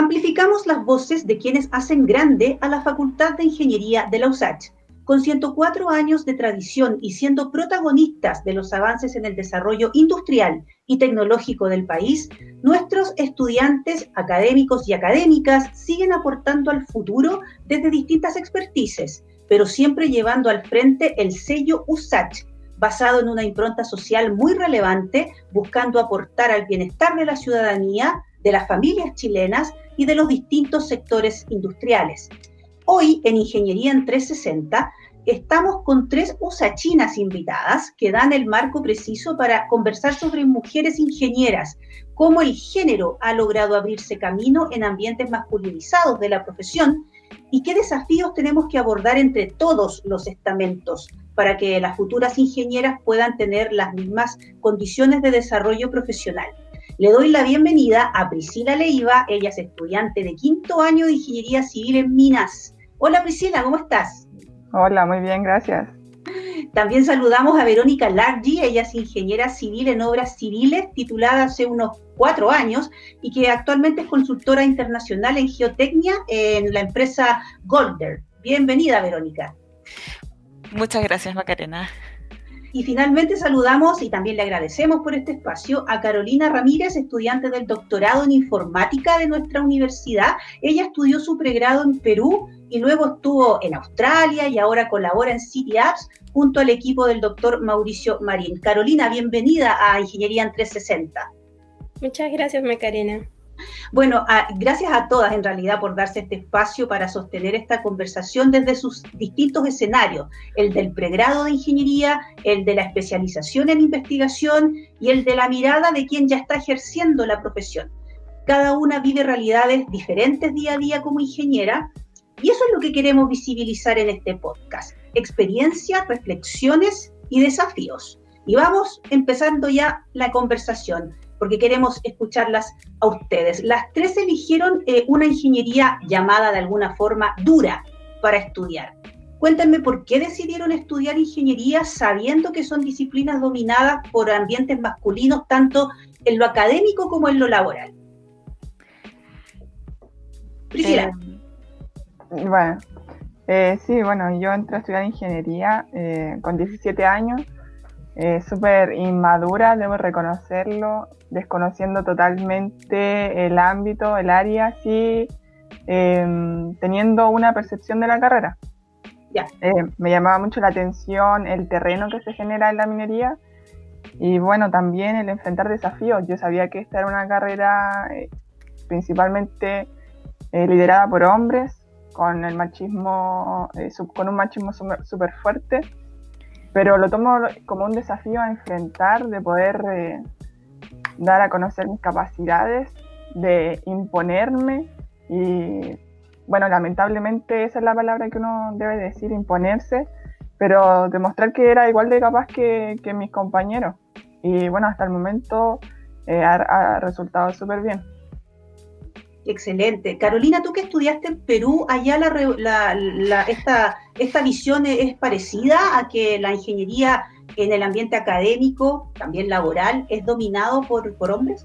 Amplificamos las voces de quienes hacen grande a la Facultad de Ingeniería de la USACH. Con 104 años de tradición y siendo protagonistas de los avances en el desarrollo industrial y tecnológico del país, nuestros estudiantes académicos y académicas siguen aportando al futuro desde distintas expertices, pero siempre llevando al frente el sello USACH, basado en una impronta social muy relevante, buscando aportar al bienestar de la ciudadanía, de las familias chilenas y de los distintos sectores industriales. Hoy en Ingeniería en 360 estamos con tres usachinas invitadas que dan el marco preciso para conversar sobre mujeres ingenieras, cómo el género ha logrado abrirse camino en ambientes masculinizados de la profesión y qué desafíos tenemos que abordar entre todos los estamentos para que las futuras ingenieras puedan tener las mismas condiciones de desarrollo profesional. Le doy la bienvenida a Priscila Leiva, ella es estudiante de quinto año de Ingeniería Civil en Minas. Hola Priscila, ¿cómo estás? Hola, muy bien, gracias. También saludamos a Verónica Largi, ella es ingeniera civil en obras civiles, titulada hace unos cuatro años y que actualmente es consultora internacional en geotecnia en la empresa Golder. Bienvenida, Verónica. Muchas gracias, Macarena. Y finalmente saludamos y también le agradecemos por este espacio a Carolina Ramírez, estudiante del doctorado en informática de nuestra universidad. Ella estudió su pregrado en Perú y luego estuvo en Australia y ahora colabora en City Apps junto al equipo del doctor Mauricio Marín. Carolina, bienvenida a Ingeniería en 360. Muchas gracias, Macarena. Bueno, gracias a todas en realidad por darse este espacio para sostener esta conversación desde sus distintos escenarios, el del pregrado de ingeniería, el de la especialización en investigación y el de la mirada de quien ya está ejerciendo la profesión. Cada una vive realidades diferentes día a día como ingeniera y eso es lo que queremos visibilizar en este podcast. Experiencias, reflexiones y desafíos. Y vamos empezando ya la conversación porque queremos escucharlas a ustedes. Las tres eligieron eh, una ingeniería llamada de alguna forma dura para estudiar. Cuéntenme por qué decidieron estudiar ingeniería sabiendo que son disciplinas dominadas por ambientes masculinos, tanto en lo académico como en lo laboral. Priscila. Eh, bueno, eh, sí, bueno, yo entré a estudiar ingeniería con 17 años eh, súper inmadura, debo reconocerlo, desconociendo totalmente el ámbito, el área, sí, em, teniendo una percepción de la carrera. Eh, me llamaba mucho la atención el terreno que se genera en la minería y bueno, también el enfrentar desafíos. Yo sabía que esta era una carrera eh, principalmente liderada por hombres, con el machismo, con un machismo súper fuerte pero lo tomo como un desafío a enfrentar, de poder eh, dar a conocer mis capacidades, de imponerme y bueno, lamentablemente esa es la palabra que uno debe decir, imponerse, pero demostrar que era igual de capaz que, mis compañeros. Y bueno, hasta el momento eh, ha resultado súper bien. Excelente. Carolina, tú que estudiaste en Perú, allá la, esta, esta visión es parecida a que la ingeniería en el ambiente académico, también laboral, es dominado por, por hombres.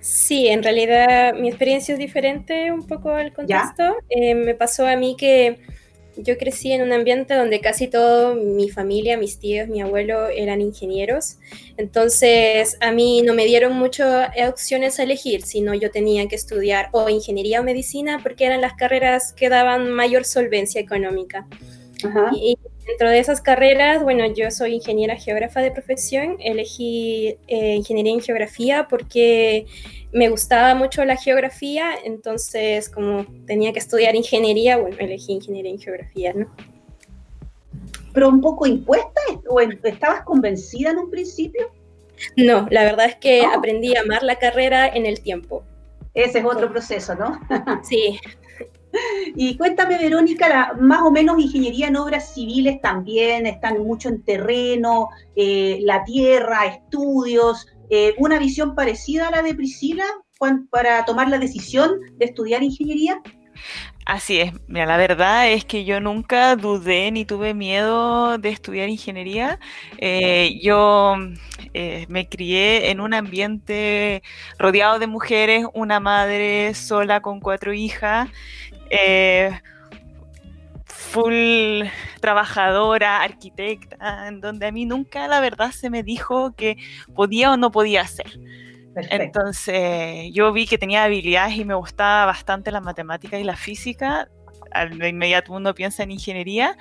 Sí, en realidad mi experiencia es diferente un poco al contexto. Eh, me pasó a mí que yo crecí en un ambiente donde casi toda mi familia, mis tíos, mi abuelo eran ingenieros. Entonces a mí no me dieron muchas opciones a elegir, sino yo tenía que estudiar o ingeniería o medicina porque eran las carreras que daban mayor solvencia económica. Y dentro de esas carreras, bueno, yo soy ingeniera geógrafa de profesión, elegí eh, ingeniería en geografía porque me gustaba mucho la geografía, entonces como tenía que estudiar ingeniería, bueno, elegí ingeniería en geografía, ¿no? ¿Pero un poco impuesta o estabas convencida en un principio? No, la verdad es que aprendí a amar la carrera en el tiempo. Ese es otro proceso, ¿no? sí. Y cuéntame, Verónica, más o menos ingeniería en obras civiles también, están mucho en terreno, eh, la tierra, estudios, eh, una visión parecida a la de Priscila para tomar la decisión de estudiar ingeniería? Así es, mira, la verdad es que yo nunca dudé ni tuve miedo de estudiar ingeniería. Eh, yo eh, me crié en un ambiente rodeado de mujeres, una madre sola con cuatro hijas, full trabajadora, arquitecta, en donde a mí nunca la verdad se me dijo que podía o no podía hacer. Entonces yo vi que tenía habilidades y me gustaba bastante la matemática y la física. De inmediato uno piensa en ingeniería.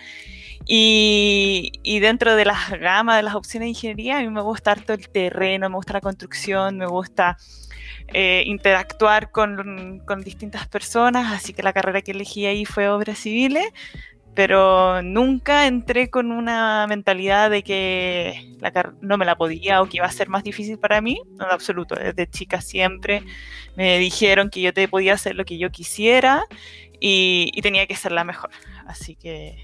Y, y, dentro de las gamas de las opciones de ingeniería, a mí me gusta harto el terreno, me gusta la construcción, me gusta eh, interactuar con, distintas personas, así que la carrera que elegí ahí fue obras civiles pero nunca entré con una mentalidad de que no me la podía o que iba a ser más difícil para mí, en absoluto, desde chica siempre me dijeron que yo te podía hacer lo que yo quisiera y, tenía que ser la mejor, así que...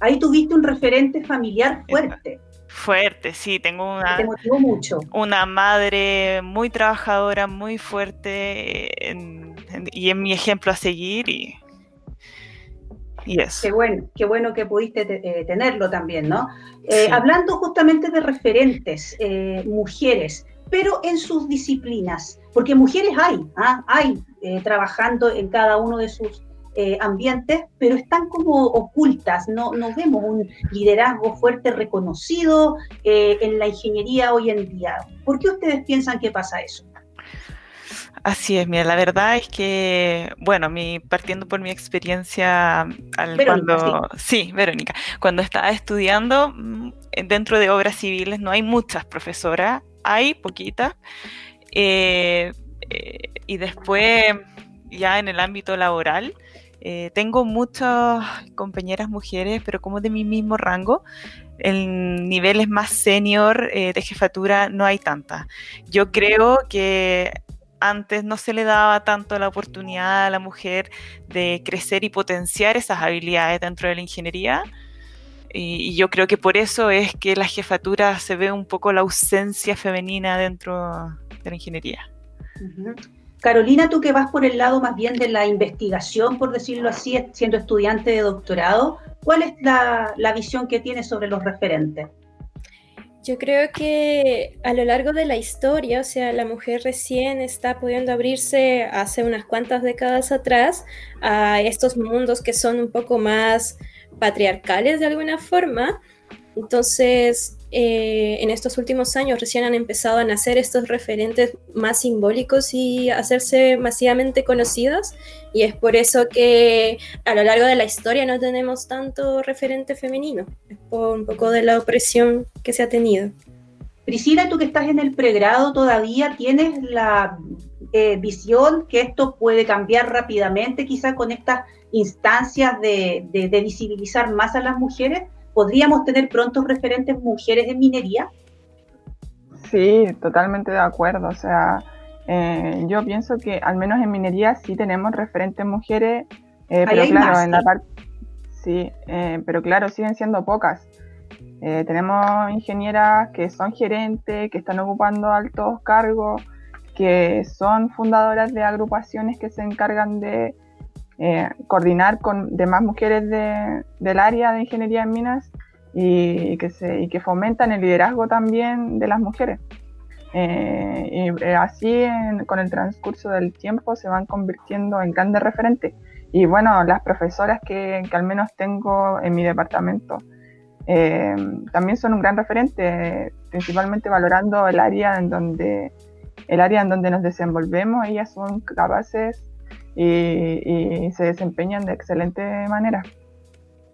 Ahí tuviste un referente familiar fuerte. Fuerte, sí, tengo una, mucho. una madre muy trabajadora, muy fuerte y en mi ejemplo a seguir y Qué bueno, qué bueno que pudiste eh, tenerlo también, ¿no? Eh, hablando justamente de referentes, eh, mujeres, pero en sus disciplinas, porque mujeres hay, ¿ah? hay trabajando en cada uno de sus ambientes, pero están como ocultas, no, no vemos un liderazgo fuerte reconocido en la ingeniería hoy en día. ¿Por qué ustedes piensan que pasa eso? Así es, mira, la verdad es que, bueno, mi, partiendo por mi experiencia al, cuando, sí. Verónica, cuando estaba estudiando mm, dentro de obras civiles no hay muchas profesoras, hay poquitas, eh, eh, y después ya en el ámbito laboral, eh, tengo muchas compañeras mujeres, pero como de mi mismo rango, en niveles más senior de jefatura no hay tantas. Yo creo que antes no se le daba tanto la oportunidad a la mujer de crecer y potenciar esas habilidades dentro de la ingeniería. Y, yo creo que por eso es que la jefatura se ve un poco la ausencia femenina dentro de la ingeniería. Carolina, tú que vas por el lado más bien de la investigación, por decirlo así, siendo estudiante de doctorado, ¿cuál es la, visión que tienes sobre los referentes? Yo creo que a lo largo de la historia, o sea, la mujer recién está pudiendo abrirse hace unas cuantas décadas atrás a estos mundos que son un poco más patriarcales de alguna forma. Entonces, eh, en estos últimos años recién han empezado a nacer estos referentes más simbólicos y hacerse masivamente conocidos. Y es por eso que a lo largo de la historia no tenemos tanto referente femenino. Es por un poco de la opresión que se ha tenido. Priscila, tú que estás en el pregrado todavía, ¿tienes la eh, visión que esto puede cambiar rápidamente, quizá con estas instancias de visibilizar más a las mujeres? ¿Podríamos tener prontos referentes mujeres en minería? Sí, totalmente de acuerdo. O sea, eh, yo pienso que al menos en minería sí tenemos referentes mujeres, eh, pero claro, en la parte... Sí, eh, pero claro, siguen siendo pocas. tenemos ingenieras que son gerentes, que están ocupando altos cargos, que son fundadoras de agrupaciones que se encargan de eh, coordinar con demás mujeres del área de ingeniería en minas y, que, se, y que fomentan el liderazgo también de las mujeres. Eh, y eh, así con el transcurso del tiempo se van convirtiendo en grandes referentes. Y bueno, las profesoras que, al menos tengo en mi departamento también son un gran referente, principalmente valorando el área en donde el área en donde nos desenvolvemos, ellas son capaces y, se desempeñan de excelente manera.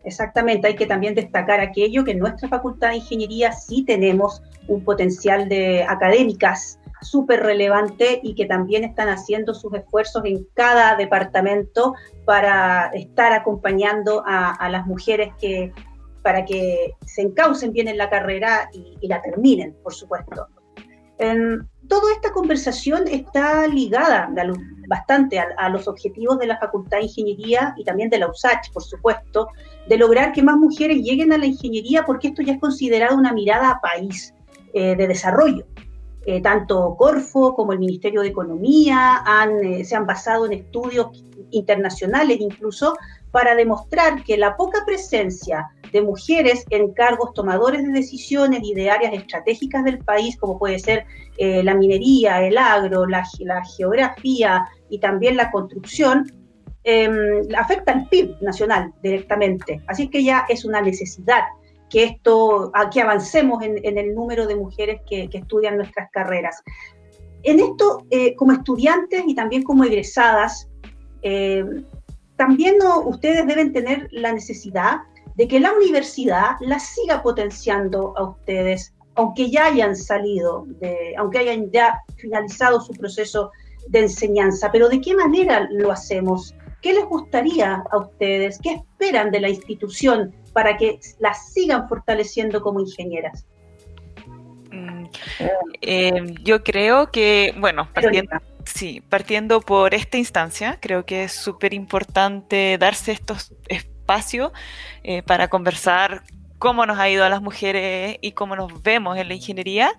Exactamente, hay que también destacar aquello que en nuestra Facultad de Ingeniería sí tenemos un potencial de académicas súper relevante y que también están haciendo sus esfuerzos en cada departamento para estar acompañando a, las mujeres que para que se encaucen bien en la carrera y, la terminen, por supuesto. En, toda esta conversación está ligada bastante a, los objetivos de la Facultad de Ingeniería y también de la USACH, por supuesto, de lograr que más mujeres lleguen a la ingeniería porque esto ya es considerado una mirada a país eh, de desarrollo. Eh, tanto Corfo como el Ministerio de Economía han, se han basado en estudios internacionales incluso para demostrar que la poca presencia de mujeres en cargos tomadores de decisiones y de áreas estratégicas del país, como puede ser eh, la minería, el agro, la, geografía y también la construcción, em, afecta al PIB nacional directamente. Así que ya es una necesidad que esto, que avancemos en, el número de mujeres que, estudian nuestras carreras. En esto, eh, como estudiantes y también como egresadas, eh, también ustedes deben tener la necesidad de que la universidad la siga potenciando a ustedes, aunque ya hayan salido, de, aunque hayan ya finalizado su proceso de enseñanza. Pero ¿de qué manera lo hacemos? ¿Qué les gustaría a ustedes? ¿Qué esperan de la institución para que la sigan fortaleciendo como ingenieras? Mm, eh, yo creo que, bueno, partiendo, Sí, partiendo por esta instancia, creo que es súper importante darse estos espacios eh, para conversar cómo nos ha ido a las mujeres y cómo nos vemos en la ingeniería.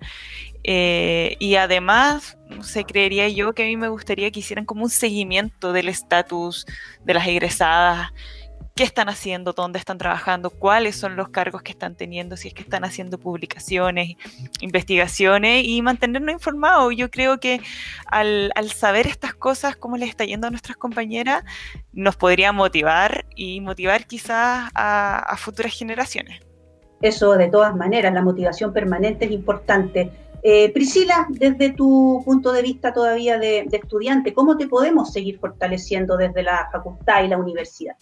Eh, y además, se creería yo que a mí me gustaría que hicieran como un seguimiento del estatus de las egresadas qué están haciendo, dónde están trabajando, cuáles son los cargos que están teniendo, si es que están haciendo publicaciones, investigaciones y mantenernos informados. Yo creo que al, saber estas cosas, cómo les está yendo a nuestras compañeras, nos podría motivar y motivar quizás a, futuras generaciones. Eso de todas maneras, la motivación permanente es importante. Eh, Priscila, desde tu punto de vista todavía de estudiante, ¿cómo te podemos seguir fortaleciendo desde la facultad y la universidad?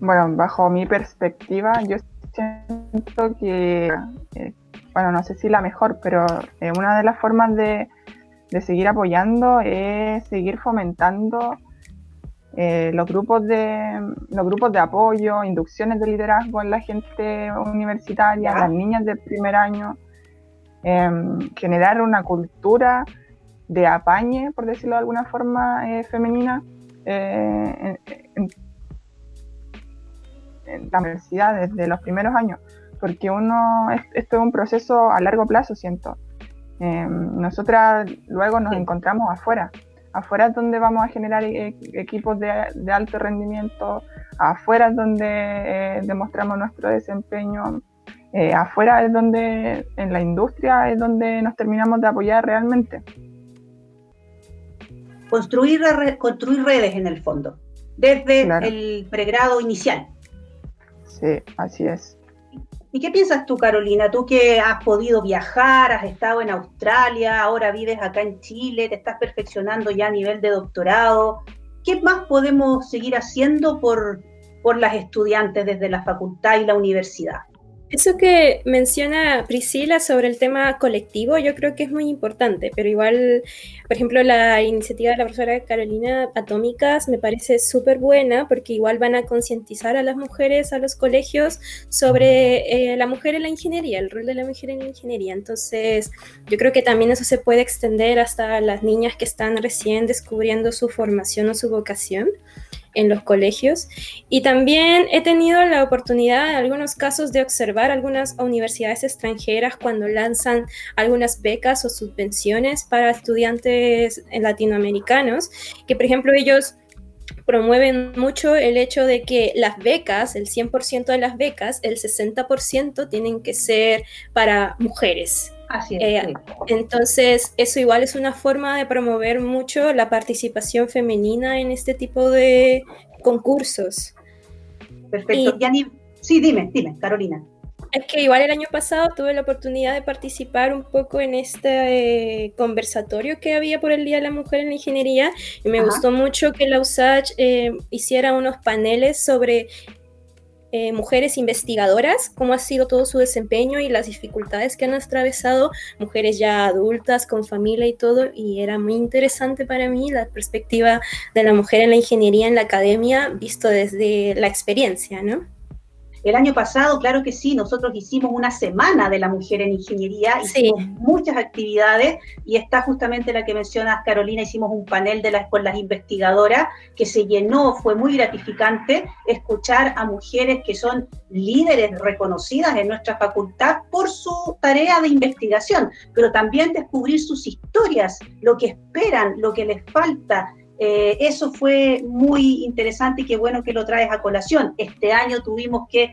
Bueno, bajo mi perspectiva, yo siento que, eh, bueno, no sé si la mejor, pero eh, una de las formas de, seguir apoyando es seguir fomentando eh, los grupos de los grupos de apoyo, inducciones de liderazgo en la gente universitaria, las niñas del primer año, em, generar una cultura de apañe, por decirlo de alguna forma, femenina en, en la universidad desde los primeros años, porque uno, esto es un proceso a largo plazo, siento. Em, nosotras luego nos encontramos afuera, afuera es donde vamos a generar e, equipos de, alto rendimiento, afuera es donde eh, demostramos nuestro desempeño, eh, afuera es donde, en la industria es donde nos terminamos de apoyar realmente. Construir, construir redes en el fondo, desde el pregrado inicial. Sí, así es. ¿Y qué piensas tú, Carolina? Tú que has podido viajar, has estado en Australia, ahora vives acá en Chile, te estás perfeccionando ya a nivel de doctorado. ¿Qué más podemos seguir haciendo por, por las estudiantes desde la facultad y la universidad? Eso que menciona Priscila sobre el tema colectivo, yo creo que es muy importante, pero igual, por ejemplo, la iniciativa de la profesora Carolina Atómicas me parece súper buena porque igual van a concientizar a las mujeres, a los colegios, sobre eh, la mujer en la ingeniería, el rol de la mujer en la ingeniería. Entonces, yo creo que también eso se puede extender hasta las niñas que están recién descubriendo su formación o su vocación en los colegios. Y también he tenido la oportunidad en algunos casos de observar algunas universidades extranjeras cuando lanzan algunas becas o subvenciones para estudiantes latinoamericanos, que por ejemplo ellos promueven mucho el hecho de que las becas, el 100% de las becas, el 60% tienen que ser para mujeres. Así es, eh, Entonces, eso igual es una forma de promover mucho la participación femenina en este tipo de concursos. Perfecto. sí, dime, dime, Carolina. Es que igual el año pasado tuve la oportunidad de participar un poco en este eh, conversatorio que había por el Día de la Mujer en la Ingeniería y me gustó mucho que la USACH eh, hiciera unos paneles sobre eh, mujeres investigadoras, cómo ha sido todo su desempeño y las dificultades que han atravesado, mujeres ya adultas, con familia y todo, y era muy interesante para mí la perspectiva de la mujer en la ingeniería en la academia, visto desde la experiencia, ¿no? El año pasado, claro que sí, nosotros hicimos una semana de la mujer en ingeniería, hicimos muchas actividades y está justamente la que mencionas, Carolina, hicimos un panel de las, con las investigadoras que se llenó, fue muy gratificante escuchar a mujeres que son líderes reconocidas en nuestra facultad por su tarea de investigación, pero también descubrir sus historias, lo que esperan, lo que les falta, eh, eso fue muy interesante y qué bueno que lo traes a colación. Este año tuvimos que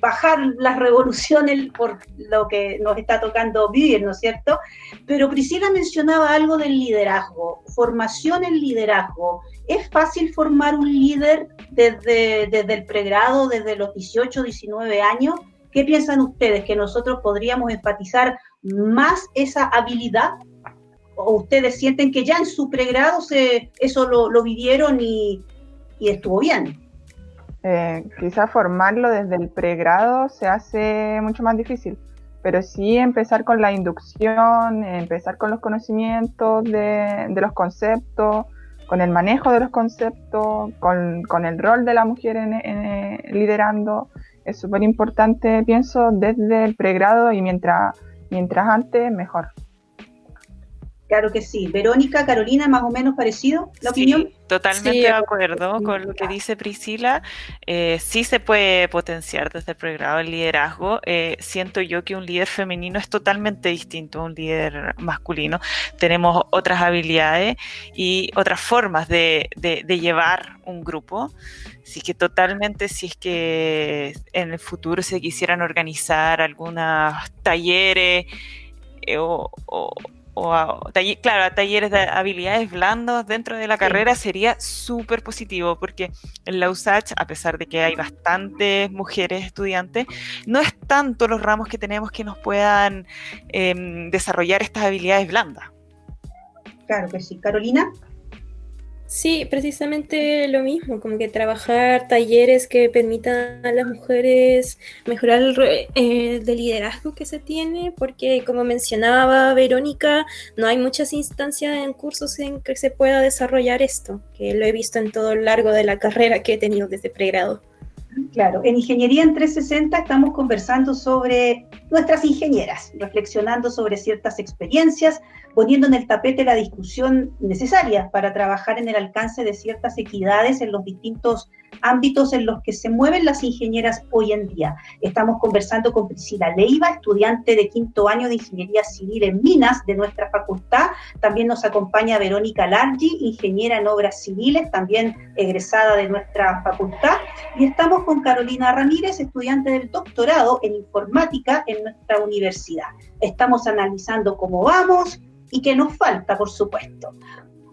bajar las revoluciones por lo que nos está tocando vivir, ¿no es cierto? Pero Priscila mencionaba algo del liderazgo, formación en liderazgo. ¿Es fácil formar un líder desde, desde el pregrado, desde los 18, 19 años? ¿Qué piensan ustedes? ¿Que nosotros podríamos enfatizar más esa habilidad o ustedes sienten que ya en su pregrado se, eso lo, vivieron y, estuvo bien? Eh, quizás formarlo desde el pregrado se hace mucho más difícil, pero sí empezar con la inducción, empezar con los conocimientos de, los conceptos, con el manejo de los conceptos, con, el rol de la mujer en, liderando, es súper importante, pienso, desde el pregrado y mientras, mientras antes, mejor. Claro que sí. Verónica, Carolina, más o menos parecido la opinión. Totalmente de acuerdo con lo que dice Priscila. Eh, sí se puede potenciar desde el programa el liderazgo. Eh, siento yo que un líder femenino es totalmente distinto a un líder masculino. Tenemos otras habilidades y otras formas de, llevar un grupo. Así que totalmente si es que en el futuro se quisieran organizar algunos talleres eh, o o a, claro, a talleres de habilidades blandos dentro de la carrera sería súper positivo porque en la USACH, a pesar de que hay bastantes mujeres estudiantes, no es tanto los ramos que tenemos que nos puedan em, desarrollar estas habilidades blandas. Claro que sí. Carolina. Sí, precisamente lo mismo, como que trabajar talleres que permitan a las mujeres mejorar el eh, de liderazgo que se tiene, porque como mencionaba Verónica, no hay muchas instancias en cursos en que se pueda desarrollar esto, que lo he visto en todo lo largo de la carrera que he tenido desde pregrado. Claro, en Ingeniería en 360 estamos conversando sobre nuestras ingenieras, reflexionando sobre ciertas experiencias, poniendo en el tapete la discusión necesaria para trabajar en el alcance de ciertas equidades en los distintos ámbitos en los que se mueven las ingenieras hoy en día. Estamos conversando con Priscila Leiva, estudiante de quinto año de Ingeniería Civil en Minas de nuestra facultad. También nos acompaña Verónica Largi, ingeniera en obras civiles, también egresada de nuestra facultad. Y estamos con Carolina Ramírez, estudiante del doctorado en informática en nuestra universidad. Estamos analizando cómo vamos y qué nos falta, por supuesto.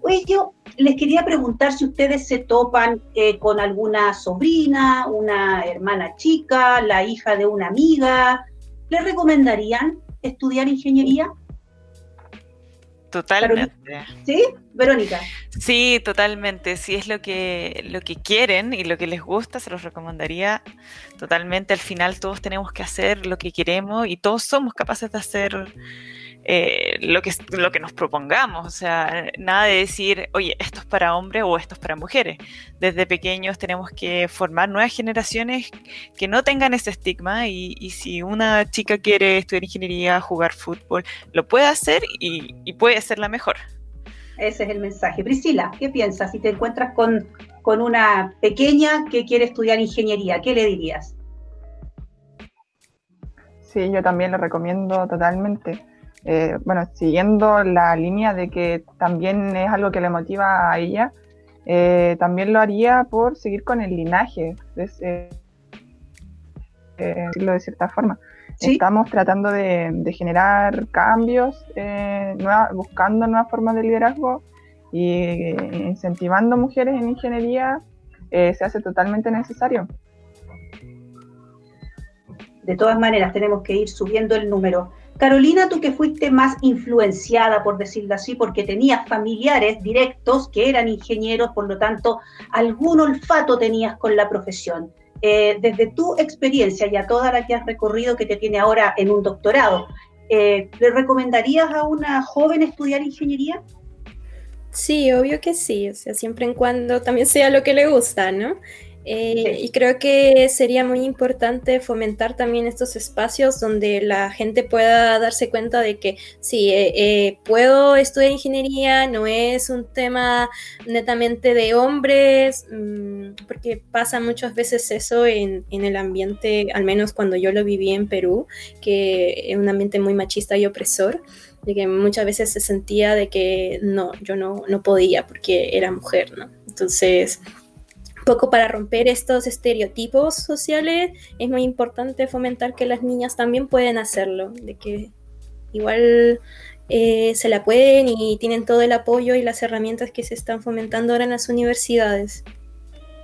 Oye, yo les quería preguntar si ustedes se topan eh, con alguna sobrina, una hermana chica, la hija de una amiga. ¿Les recomendarían estudiar ingeniería? Totalmente. ¿Sí? Verónica. Sí, totalmente. Si es lo que, lo que quieren y lo que les gusta, se los recomendaría totalmente. Al final todos tenemos que hacer lo que queremos y todos somos capaces de hacer eh, lo, que, lo que nos propongamos. O sea, nada de decir, oye, esto es para hombres o esto es para mujeres. Desde pequeños tenemos que formar nuevas generaciones que no tengan ese estigma y, si una chica quiere estudiar ingeniería, jugar fútbol, lo puede hacer y, y puede ser la mejor. Ese es el mensaje. Priscila, ¿qué piensas si te encuentras con, con una pequeña que quiere estudiar ingeniería? ¿Qué le dirías? Sí, yo también lo recomiendo totalmente. Eh, bueno, siguiendo la línea de que también es algo que le motiva a ella, eh, también lo haría por seguir con el linaje, eh, decirlo de cierta forma. Estamos tratando de, generar cambios, buscando nuevas formas de liderazgo y incentivando mujeres en ingeniería se hace totalmente necesario. De todas maneras, tenemos que ir subiendo el número. Carolina, tú que fuiste más influenciada, por decirlo así, porque tenías familiares directos que eran ingenieros, por lo tanto, algún olfato tenías con la profesión. Eh, desde tu experiencia y a toda la que has recorrido que te tiene ahora en un doctorado, eh, ¿le recomendarías a una joven estudiar ingeniería? Sí, obvio que sí, o sea, siempre en cuando también sea lo que le gusta, ¿no? Eh, y creo que sería muy importante fomentar también estos espacios donde la gente pueda darse cuenta de que sí, eh, eh, puedo estudiar ingeniería, no es un tema netamente de hombres, mm, porque pasa muchas veces eso en, en, el ambiente, al menos cuando yo lo viví en Perú, que es un ambiente muy machista y opresor de que muchas veces se sentía de que no, yo no, no podía porque era mujer, ¿no? Entonces, poco para romper estos estereotipos sociales, es muy importante fomentar que las niñas también pueden hacerlo, de que igual eh, se la pueden y tienen todo el apoyo y las herramientas que se están fomentando ahora en las universidades.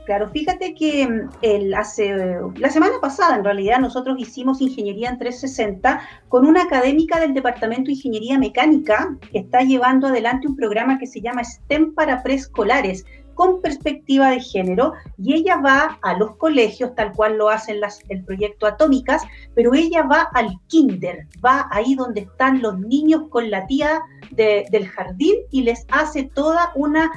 Claro, fíjate que mm, el, hace, la semana pasada, en realidad, nosotros hicimos Ingeniería en 360 con una académica del Departamento de Ingeniería Mecánica que está llevando adelante un programa que se llama STEM para preescolares con perspectiva de género y ella va a los colegios, tal cual lo hacen las, el proyecto Atómicas, pero ella va al kinder, va ahí donde están los niños con la tía del jardín y les hace toda una,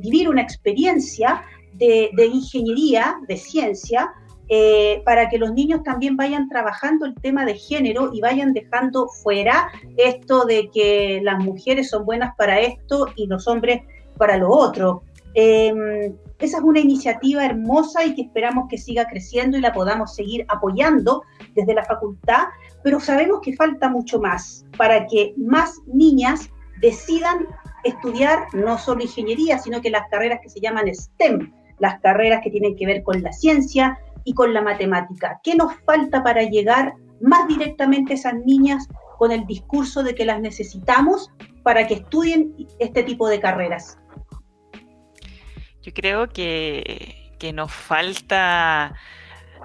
vivir una experiencia de, ingeniería, de ciencia, eh, para que los niños también vayan trabajando el tema de género y vayan dejando fuera esto de que las mujeres son buenas para esto y los hombres para lo otro. Em, esa es una iniciativa hermosa y que esperamos que siga creciendo y la podamos seguir apoyando desde la facultad, pero sabemos que falta mucho más para que más niñas decidan estudiar no solo ingeniería, sino que las carreras que se llaman STEM, las carreras que tienen que ver con la ciencia y con la matemática. ¿Qué nos falta para llegar más directamente a esas niñas con el discurso de que las necesitamos para que estudien este tipo de carreras? Yo creo que, nos falta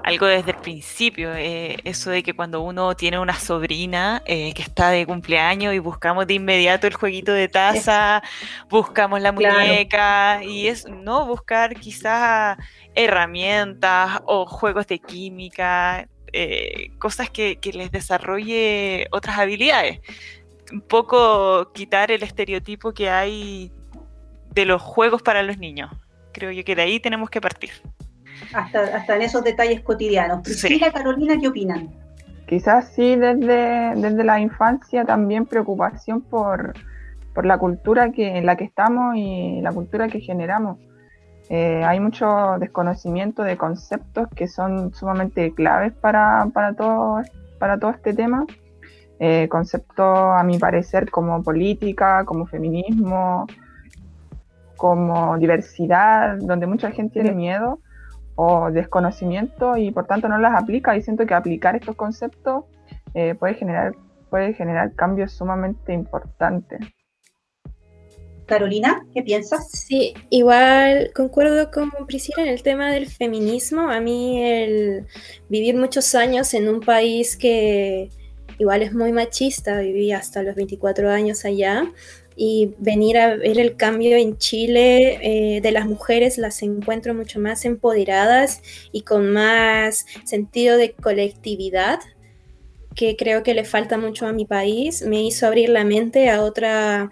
algo desde el principio, eh, eso de que cuando uno tiene una sobrina eh, que está de cumpleaños y buscamos de inmediato el jueguito de taza, buscamos la muñeca y es no buscar quizás herramientas o juegos de química, eh, cosas que, que les desarrolle otras habilidades. Un poco quitar el estereotipo que hay de los juegos para los niños. Creo yo que de ahí tenemos que partir. Hasta, hasta en esos detalles cotidianos. Priscila, Carolina, ¿qué opinan? Quizás sí, desde, desde la infancia también preocupación por, por la cultura que, en la que estamos y la cultura que generamos. Eh, hay mucho desconocimiento de conceptos que son sumamente claves para, para, todo, para todo este tema. Eh, conceptos, a mi parecer, como política, como feminismo, como diversidad, donde mucha gente tiene miedo o desconocimiento y por tanto no las aplica y siento que aplicar estos conceptos eh, puede generar puede generar cambios sumamente importantes. Carolina, ¿qué piensas? Sí, igual concuerdo con Priscila en el tema del feminismo. A mí el vivir muchos años en un país que igual es muy machista, viví hasta los 24 años allá, y venir a ver el cambio en Chile eh, de las mujeres las encuentro mucho más empoderadas y con más sentido de colectividad que creo que le falta mucho a mi país. Me hizo abrir la mente a otra,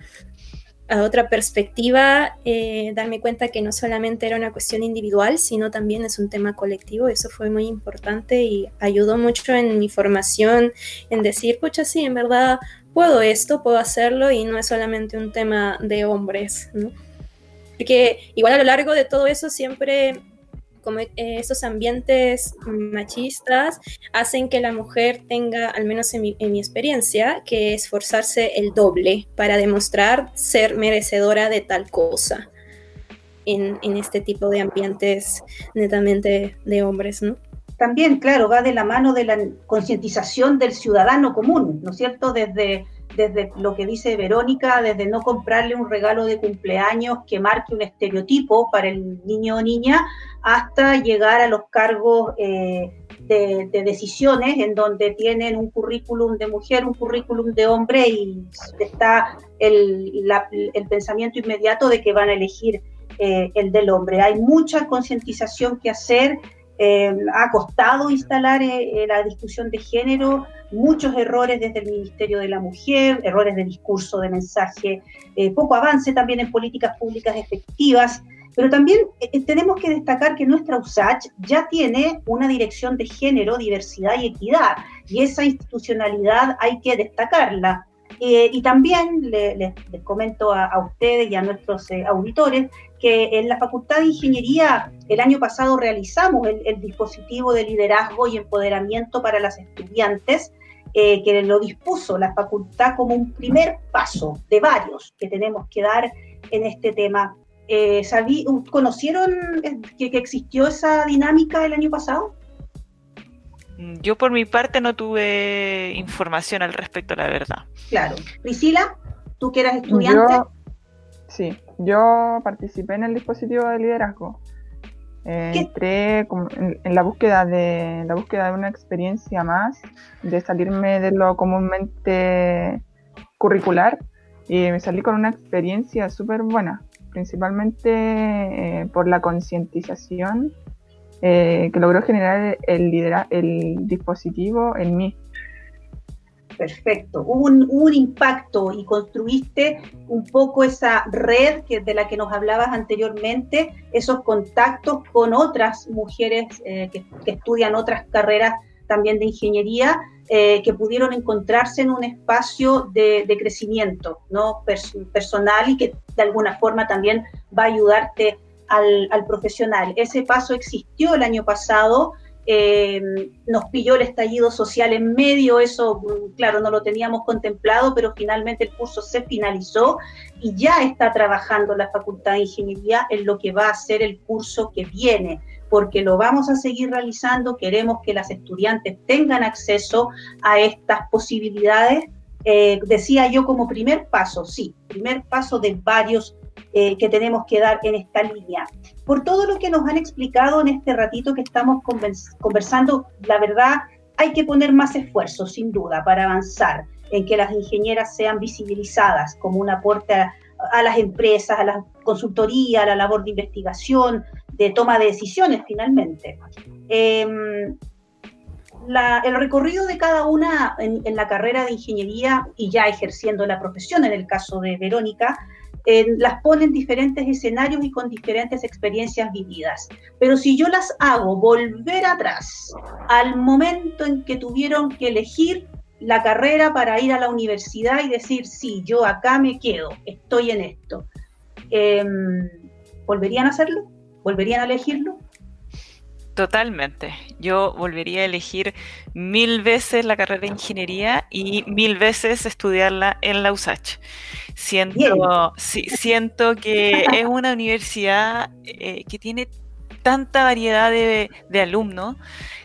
a otra perspectiva, eh, darme cuenta que no solamente era una cuestión individual, sino también es un tema colectivo. Eso fue muy importante y ayudó mucho en mi formación, en decir, pucha, sí, en verdad puedo esto, puedo hacerlo y no es solamente un tema de hombres, ¿no? Porque igual a lo largo de todo eso siempre como eh, estos ambientes machistas hacen que la mujer tenga, al menos en mi, experiencia, que esforzarse el doble para demostrar ser merecedora de tal cosa en, en este tipo de ambientes netamente de hombres, ¿no? También, claro, va de la mano de la concientización del ciudadano común, ¿no es cierto? Desde, desde lo que dice Verónica, desde no comprarle un regalo de cumpleaños que marque un estereotipo para el niño o niña, hasta llegar a los cargos eh, de, decisiones en donde tienen un currículum de mujer, un currículum de hombre y está el, pensamiento inmediato de que van a elegir eh, el del hombre. Hay mucha concientización que hacer eh, ha costado instalar eh, eh, la discusión de género, muchos errores desde el Ministerio de la Mujer, errores de discurso, de mensaje, poco avance también en políticas públicas efectivas. Pero también tenemos que destacar que nuestra USACH ya tiene una dirección de género, diversidad y equidad, y esa institucionalidad hay que destacarla. Eh, y también les comento a, ustedes y a nuestros eh, auditores que en la Facultad de Ingeniería el año pasado realizamos el, dispositivo de liderazgo y empoderamiento para las estudiantes, eh, que lo dispuso la facultad como un primer paso de varios que tenemos que dar en este tema. ¿Conocieron que existió esa dinámica el año pasado? Mm, yo por mi parte no tuve información al respecto, la verdad. Claro. Priscila, tú que eras estudiante. sí, yo participé en el dispositivo de liderazgo. entré en, la búsqueda de la búsqueda de una experiencia más, de salirme de lo comúnmente curricular y me salí con una experiencia súper buena, principalmente eh, por la concientización eh, que logró generar el, el dispositivo en mí. Perfecto. Hubo un, impacto y construiste un poco esa red que, de la que nos hablabas anteriormente, esos contactos con otras mujeres eh, que, estudian otras carreras también de ingeniería, eh, que pudieron encontrarse en un espacio de, crecimiento ¿no? personal y que de alguna forma también va a ayudarte al, profesional. Ese paso existió el año pasado, eh, nos pilló el estallido social en medio, eso mm, claro, no lo teníamos contemplado, pero finalmente el curso se finalizó y ya está trabajando la Facultad de Ingeniería en lo que va a ser el curso que viene porque lo vamos a seguir realizando, queremos que las estudiantes tengan acceso a estas posibilidades. Eh, decía yo como primer paso, sí, primer paso de varios eh, que tenemos que dar en esta línea. Por todo lo que nos han explicado en este ratito que estamos conversando, la verdad hay que poner más esfuerzo, sin duda, para avanzar en que las ingenieras sean visibilizadas como un aporte a, las empresas, a la consultoría, a la labor de investigación, de toma de decisiones finalmente. Em, el recorrido de cada una en, la carrera de ingeniería y ya ejerciendo la profesión, en el caso de Verónica, las pone en diferentes escenarios y con diferentes experiencias vividas. Pero si yo las hago volver atrás al momento en que tuvieron que elegir la carrera para ir a la universidad y decir, sí, yo acá me quedo, estoy en esto, em, ¿volverían a hacerlo? ¿Volverían a elegirlo? Totalmente. Yo volvería a elegir mil veces la carrera de ingeniería y mil veces estudiarla en la USACH. Siento, siento que es una universidad eh, que tiene tanta variedad de, alumnos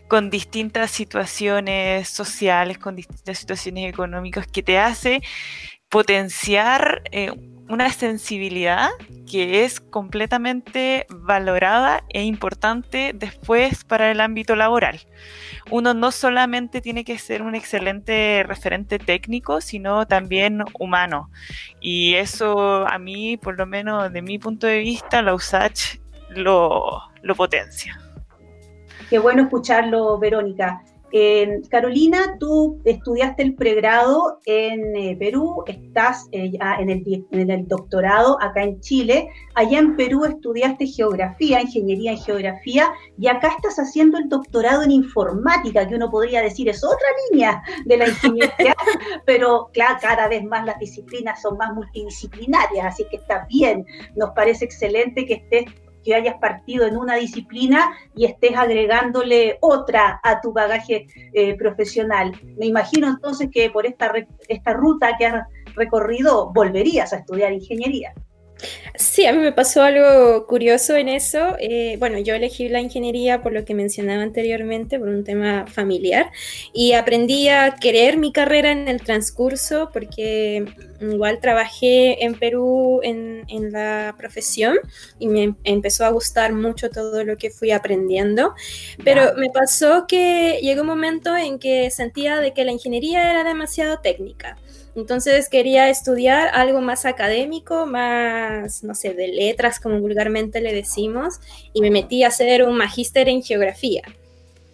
con distintas situaciones sociales, con distintas situaciones económicas, que te hace potenciar eh, una sensibilidad que es completamente valorada e importante después para el ámbito laboral. Uno no solamente tiene que ser un excelente referente técnico, sino también humano. Y eso a mí, por lo menos de mi punto de vista, la USACH lo, lo potencia. Qué bueno escucharlo, Verónica. Carolina, tú estudiaste el pregrado en eh, Perú, estás eh, en, el, doctorado acá en Chile. Allá en Perú estudiaste geografía, ingeniería en geografía, y acá estás haciendo el doctorado en informática, que uno podría decir es otra línea de la ingeniería, pero claro, cada vez más las disciplinas son más multidisciplinarias, así que está bien. Nos parece excelente que estés que hayas partido en una disciplina y estés agregándole otra a tu bagaje eh, profesional. Me imagino entonces que por esta, esta ruta que has recorrido volverías a estudiar ingeniería. Sí, a mí me pasó algo curioso en eso. Eh, bueno, yo elegí la ingeniería por lo que mencionaba anteriormente, por un tema familiar, y aprendí a querer mi carrera en el transcurso porque igual trabajé en Perú en, en la profesión y me empezó a gustar mucho todo lo que fui aprendiendo, pero me pasó que llegó un momento en que sentía de que la ingeniería era demasiado técnica. Entonces quería estudiar algo más académico, más, no sé, de letras, como vulgarmente le decimos, y me metí a hacer un magíster en geografía.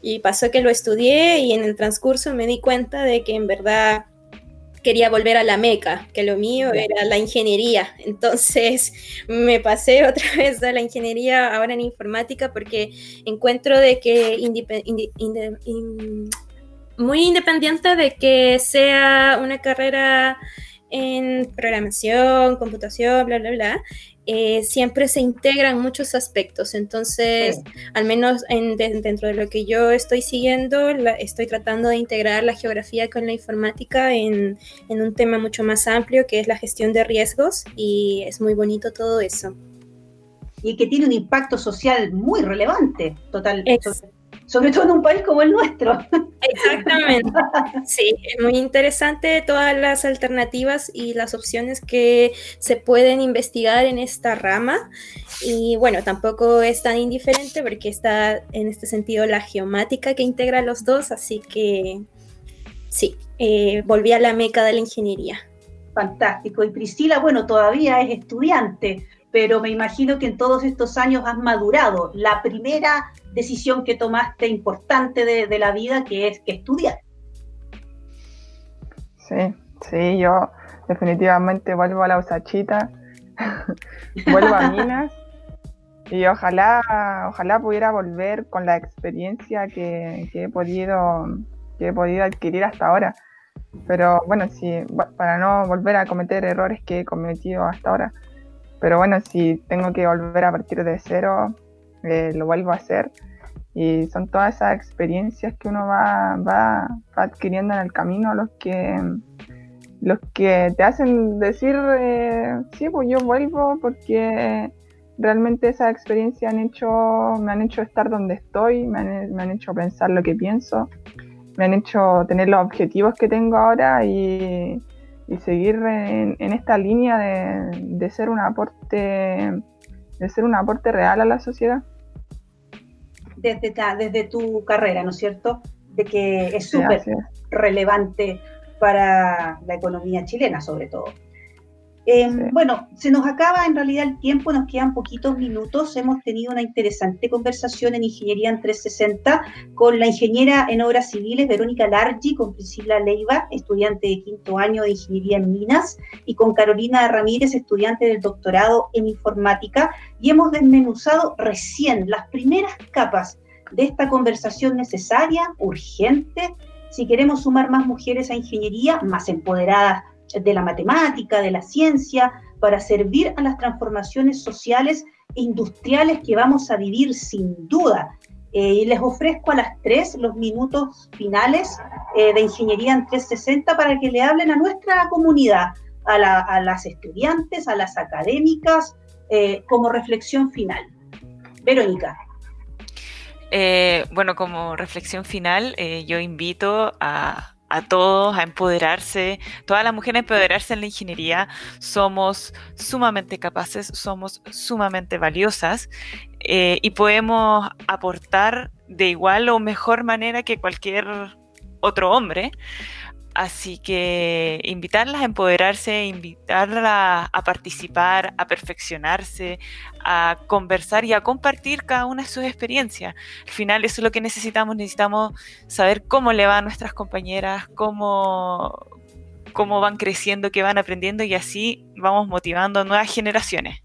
Y pasó que lo estudié y en el transcurso me di cuenta de que en verdad quería volver a la meca, que lo mío era la ingeniería. Entonces me pasé otra vez a la ingeniería ahora en informática porque encuentro de que muy independiente de que sea una carrera en programación, computación, bla, bla, bla, eh, siempre se integran muchos aspectos. Entonces, al menos dentro de lo que yo estoy siguiendo, estoy tratando de integrar la geografía con la informática en, un tema mucho más amplio que es la gestión de riesgos y es muy bonito todo eso. Y que tiene un impacto social muy relevante, total sobre todo en un país como el nuestro. Exactamente. Sí, es muy interesante todas las alternativas y las opciones que se pueden investigar en esta rama. Y bueno, tampoco es tan indiferente porque está en este sentido la geomática que integra los dos, así que sí, eh, volví a la meca de la ingeniería. Fantástico. Y Priscila, bueno, todavía es estudiante, pero me imagino que en todos estos años has madurado. La primera decisión que tomaste importante de, la vida, que es que estudiar. Sí, sí, yo definitivamente vuelvo a la usachita, vuelvo a Minas y ojalá, ojalá pudiera volver con la experiencia que, he podido, que he podido adquirir hasta ahora. Pero bueno, sí, para no volver a cometer errores que he cometido hasta ahora. Pero bueno, si tengo que volver a partir de cero, eh, lo vuelvo a hacer. Y son todas esas experiencias que uno va, va, adquiriendo en el camino los que, los que te hacen decir, eh, sí, pues yo vuelvo porque realmente esas experiencias han hecho, me han hecho estar donde estoy, me han, me han hecho pensar lo que pienso, me han hecho tener los objetivos que tengo ahora y, y seguir en, esta línea de, de, ser un aporte de ser un aporte real a la sociedad desde, desde tu carrera, ¿no es cierto? De que es súper relevante para la economía chilena, sobre todo. Em, bueno, se nos acaba en realidad el tiempo, nos quedan poquitos minutos. Hemos tenido una interesante conversación en Ingeniería en 360 con la ingeniera en obras civiles Verónica Largi, con Priscila Leiva, estudiante de quinto año de Ingeniería en Minas, y con Carolina Ramírez, estudiante del doctorado en Informática. Y hemos desmenuzado recién las primeras capas de esta conversación necesaria, urgente, si queremos sumar más mujeres a ingeniería, más empoderadas de la matemática, de la ciencia, para servir a las transformaciones sociales e industriales que vamos a vivir sin duda. Eh, y les ofrezco a las tres los minutos finales eh, de Ingeniería en 360 para que le hablen a nuestra comunidad, a, las estudiantes, a las académicas, eh, como reflexión final. Verónica. bueno, como reflexión final, yo invito a, a todos a empoderarse, todas las mujeres a empoderarse en la ingeniería. Somos sumamente capaces, somos sumamente valiosas eh, y podemos aportar de igual o mejor manera que cualquier otro hombre Así que invitarlas a empoderarse, invitarlas a participar, a perfeccionarse, a conversar y a compartir cada una de sus experiencias. Al final eso es lo que necesitamos, necesitamos saber cómo le va a nuestras compañeras, cómo, cómo van creciendo, qué van aprendiendo y así vamos motivando nuevas generaciones.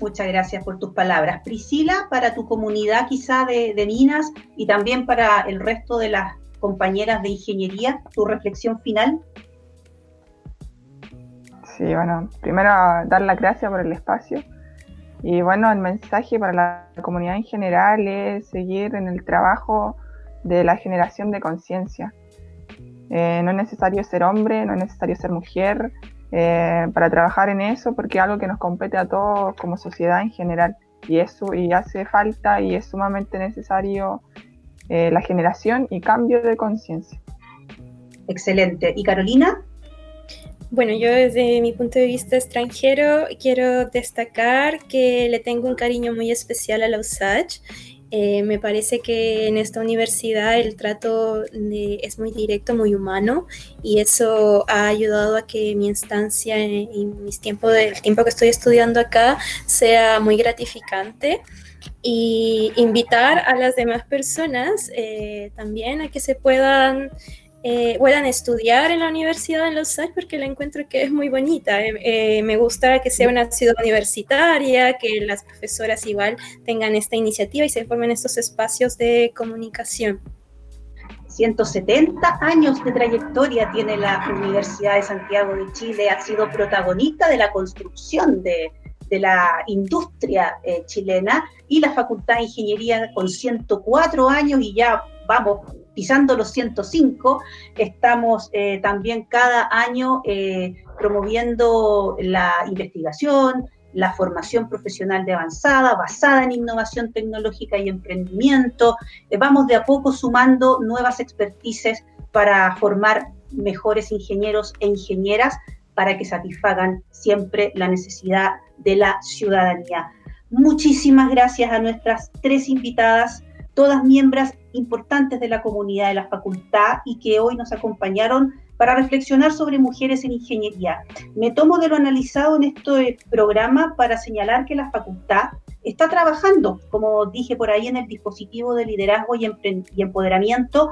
Muchas gracias por tus palabras. Priscila, para tu comunidad quizá de, de Minas y también para el resto de las compañeras de ingeniería, tu reflexión final. Sí, bueno, primero dar las gracias por el espacio y bueno, el mensaje para la comunidad en general es seguir en el trabajo de la generación de conciencia. Eh, no es necesario ser hombre, no es necesario ser mujer eh, para trabajar en eso porque es algo que nos compete a todos como sociedad en general y eso y hace falta y es sumamente necesario eh, la generación y cambio de conciencia. Excelente. ¿Y Carolina? Bueno, yo desde mi punto de vista extranjero quiero destacar que le tengo un cariño muy especial a la USACH. Eh, me parece que en esta universidad el trato es muy directo, muy humano y eso ha ayudado a que mi instancia y mis tiempos, el tiempo que estoy estudiando acá sea muy gratificante y invitar a las demás personas eh, también a que se puedan eh, puedan estudiar en la Universidad de Los Ángeles porque la encuentro que es muy bonita. Eh, me gusta que sea una ciudad universitaria, que las profesoras igual tengan esta iniciativa y se formen estos espacios de comunicación. 170 años de trayectoria tiene la Universidad de Santiago de Chile, ha sido protagonista de la construcción de, de la industria chilena y la Facultad de Ingeniería con 104 años y ya vamos pisando los 105. Estamos eh, también cada año eh, promoviendo la investigación, la formación profesional de avanzada, basada en innovación tecnológica y emprendimiento. Eh, vamos de a poco sumando nuevas expertices para formar mejores ingenieros e ingenieras para que satisfagan siempre la necesidad de la ciudadanía. Muchísimas gracias a nuestras tres invitadas, todas miembros importantes de la comunidad de la facultad y que hoy nos acompañaron para reflexionar sobre mujeres en ingeniería. Me tomo de lo analizado en este programa para señalar que la facultad está trabajando, como dije por ahí, en el dispositivo de liderazgo y, empoderamiento,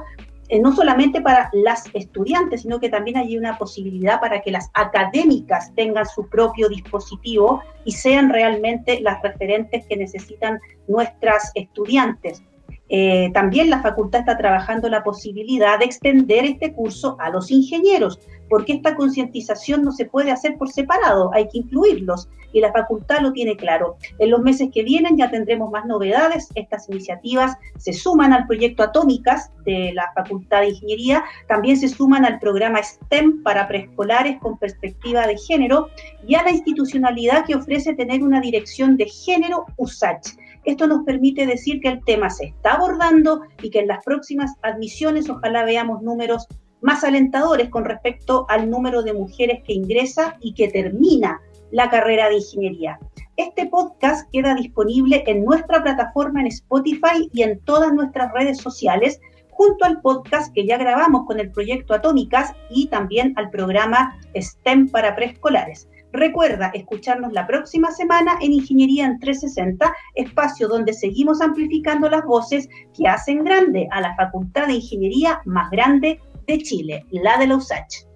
eh, no solamente para las estudiantes, sino que también hay una posibilidad para que las académicas tengan su propio dispositivo y sean realmente las referentes que necesitan nuestras estudiantes. Eh, también la facultad está trabajando la posibilidad de extender este curso a los ingenieros, porque esta concientización no se puede hacer por separado, hay que incluirlos y la facultad lo tiene claro. En los meses que vienen ya tendremos más novedades, estas iniciativas se suman al proyecto Atómicas de la Facultad de Ingeniería, también se suman al programa STEM para preescolares con perspectiva de género y a la institucionalidad que ofrece tener una dirección de género USACH. Esto nos permite decir que el tema se está abordando y que en las próximas admisiones ojalá veamos números más alentadores con respecto al número de mujeres que ingresa y que termina la carrera de ingeniería. Este podcast queda disponible en nuestra plataforma en Spotify y en todas nuestras redes sociales, junto al podcast que ya grabamos con el proyecto Atómicas y también al programa STEM para preescolares. Recuerda escucharnos la próxima semana en Ingeniería en 360, espacio donde seguimos amplificando las voces que hacen grande a la Facultad de Ingeniería más grande de Chile, la de la USACH.